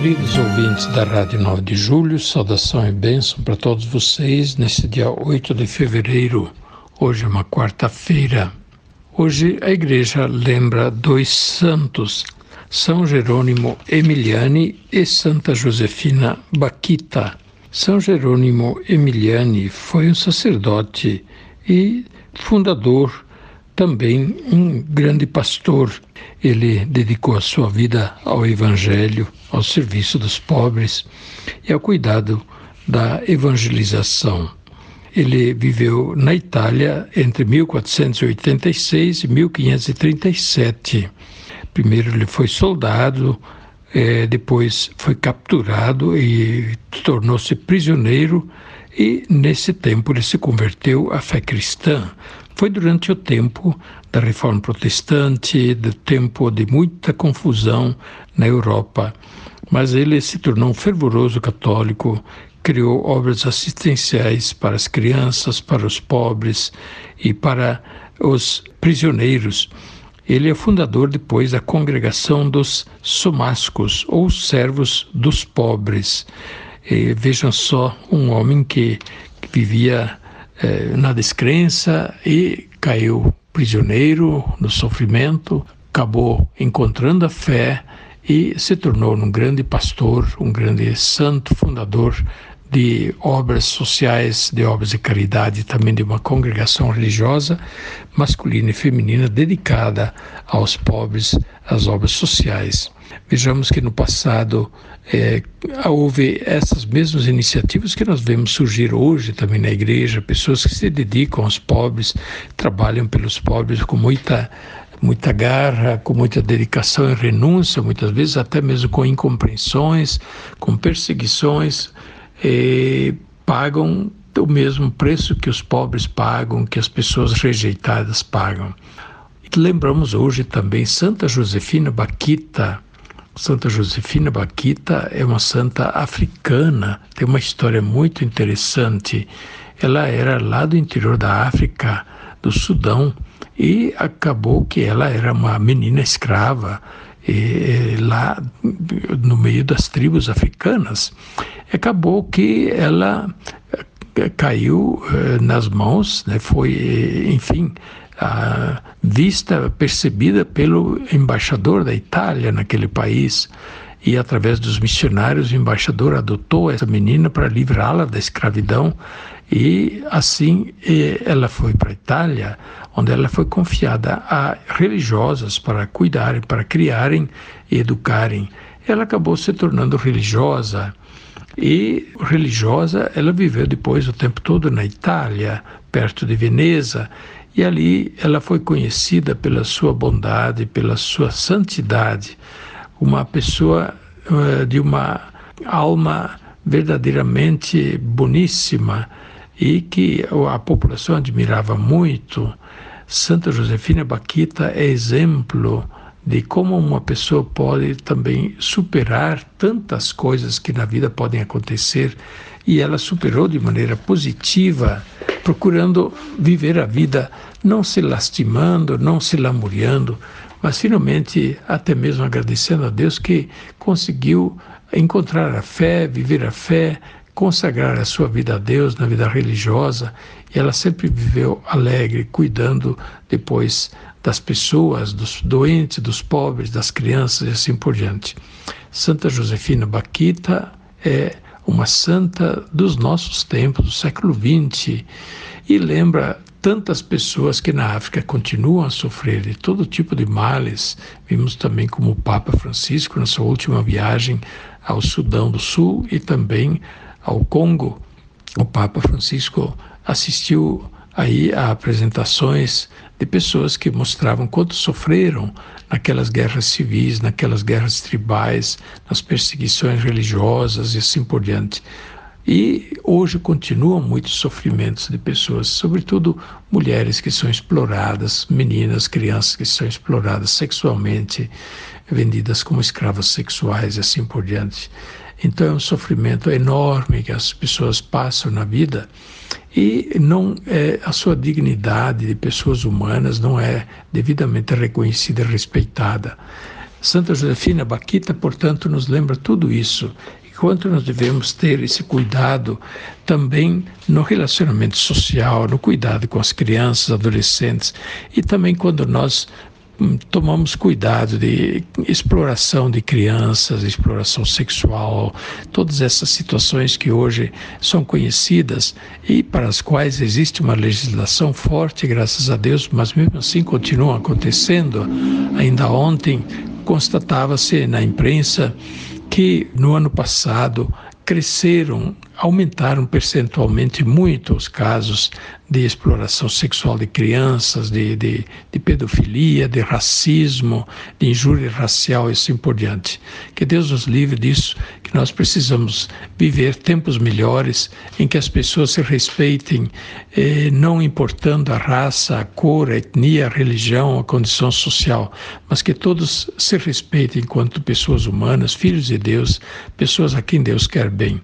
Queridos ouvintes da Rádio 9 de Julho, saudação e bênção para todos vocês nesse dia 8 de fevereiro. Hoje é uma quarta-feira. Hoje a igreja lembra dois santos, São Jerônimo Emiliani e Santa Josefina Baquita. São Jerônimo Emiliani foi um sacerdote e fundador, também um grande pastor. Ele dedicou a sua vida ao Evangelho, ao serviço dos pobres e ao cuidado da evangelização. Ele viveu na Itália entre 1486 e 1537. Primeiro ele foi soldado, eh, depois foi capturado e tornou-se prisioneiro e nesse tempo ele se converteu à fé cristã. Foi durante o tempo da Reforma Protestante, do tempo de muita confusão na Europa, mas ele se tornou um fervoroso católico, criou obras assistenciais para as crianças, para os pobres e para os prisioneiros. Ele é fundador depois da congregação dos somascos, ou servos dos pobres. E vejam só, um homem que, vivia eh, na descrença e caiu prisioneiro no sofrimento, acabou encontrando a fé e se tornou um grande pastor, um grande santo fundador de obras sociais, de obras de caridade, também de uma congregação religiosa masculina e feminina dedicada aos pobres, às obras sociais. Vejamos que no passado é, houve essas mesmas iniciativas que nós vemos surgir hoje também na igreja, pessoas que se dedicam aos pobres, trabalham pelos pobres com muita muita garra, com muita dedicação e renúncia, muitas vezes até mesmo com incompreensões, com perseguições, eh, pagam o mesmo preço que os pobres pagam, que as pessoas rejeitadas pagam. E lembramos hoje também Santa Josefina Baquita. Santa Josefina Baquita é uma santa africana, tem uma história muito interessante. Ela era lá do interior da África, do Sudão, e acabou que ela era uma menina escrava e, lá no meio das tribos africanas. Acabou que ela eh, caiu eh, nas mãos, né, foi, eh, enfim, vista, percebida pelo embaixador da Itália naquele país. E através dos missionários, o embaixador adotou essa menina para livrá-la da escravidão. E assim ela foi para a Itália, onde ela foi confiada a religiosas para cuidarem, para criarem e educarem. Ela acabou se tornando religiosa. E religiosa, ela viveu depois o tempo todo na Itália, perto de Veneza, e ali ela foi conhecida pela sua bondade, pela sua santidade, uma pessoa uh, de uma alma verdadeiramente boníssima e que a população admirava muito. Santa Josefina Baquita é exemplo de como uma pessoa pode também superar tantas coisas que na vida podem acontecer e ela superou de maneira positiva, procurando viver a vida não se lastimando, não se lamuriando, mas finalmente até mesmo agradecendo a Deus que conseguiu encontrar a fé, viver a fé, consagrar a sua vida a Deus na vida religiosa, e ela sempre viveu alegre, cuidando depois das pessoas, dos doentes, dos pobres, das crianças e assim por diante. Santa Josefina Baquita é uma santa dos nossos tempos, do século XX, e lembra tantas pessoas que na África continuam a sofrer de todo tipo de males. Vimos também como o Papa Francisco, na sua última viagem ao Sudão do Sul e também ao Congo, o Papa Francisco assistiu aí a apresentações de pessoas que mostravam quanto sofreram naquelas guerras civis, naquelas guerras tribais, nas perseguições religiosas e assim por diante. E hoje continuam muitos sofrimentos de pessoas, sobretudo mulheres que são exploradas, meninas, crianças que são exploradas sexualmente, vendidas como escravas sexuais e assim por diante. Então é um sofrimento enorme que as pessoas passam na vida e não é, a sua dignidade de pessoas humanas não é devidamente reconhecida e respeitada. Santa Josefina Baquita, portanto, nos lembra tudo isso quanto nós devemos ter esse cuidado também no relacionamento social, no cuidado com as crianças, adolescentes e também quando nós tomamos cuidado de exploração de crianças, exploração sexual, todas essas situações que hoje são conhecidas e para as quais existe uma legislação forte, graças a Deus, mas mesmo assim continuam acontecendo. Ainda ontem constatava-se na imprensa que no ano passado cresceram, aumentaram percentualmente muito os casos de exploração sexual de crianças, de, de, de, pedofilia, de racismo, de injúria racial e assim por diante. Que Deus nos livre disso, que nós precisamos viver tempos melhores em que as pessoas se respeitem, eh, não importando a raça, a cor, a etnia, a religião, a condição social, mas que todos se respeitem enquanto pessoas humanas, filhos de Deus, pessoas a quem Deus quer bem.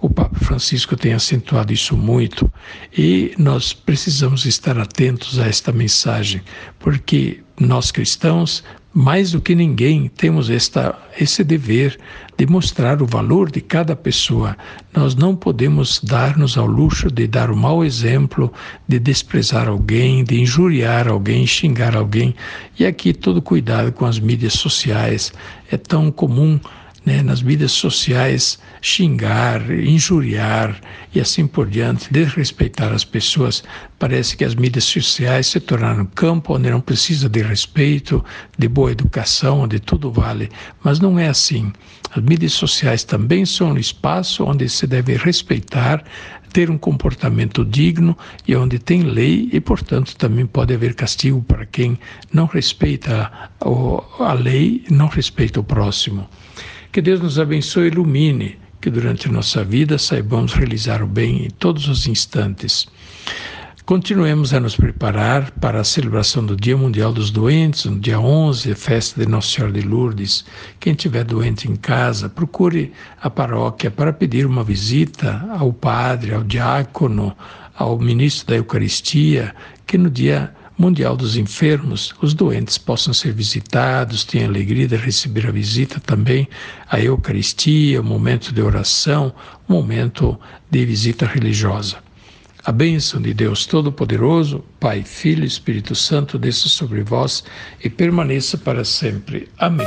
O Papa Francisco tem acentuado isso muito e nós precisamos estar atentos a esta mensagem, porque nós cristãos, mais do que ninguém, temos esta, esse dever de mostrar o valor de cada pessoa. Nós não podemos dar-nos ao luxo de dar o mau exemplo, de desprezar alguém, de injuriar alguém, xingar alguém. E aqui todo cuidado com as mídias sociais é tão comum né, nas mídias sociais xingar, injuriar e assim por diante, desrespeitar as pessoas. Parece que as mídias sociais se tornaram um campo onde não precisa de respeito, de boa educação, onde tudo vale. Mas não é assim. As mídias sociais também são um espaço onde se deve respeitar, ter um comportamento digno e onde tem lei e, portanto, também pode haver castigo para quem não respeita a lei, não respeita o próximo. Que Deus nos abençoe e ilumine, que durante nossa vida saibamos realizar o bem em todos os instantes. Continuemos a nos preparar para a celebração do Dia Mundial dos Doentes, no dia 11, festa de Nossa Senhora de Lourdes. Quem estiver doente em casa, procure a paróquia para pedir uma visita ao padre, ao diácono, ao ministro da Eucaristia, que no dia Mundial dos Enfermos, os doentes possam ser visitados, tenham alegria de receber a visita também, a Eucaristia, o momento de oração, o momento de visita religiosa. A bênção de Deus Todo-Poderoso, Pai, Filho e Espírito Santo, desça sobre vós e permaneça para sempre. Amém.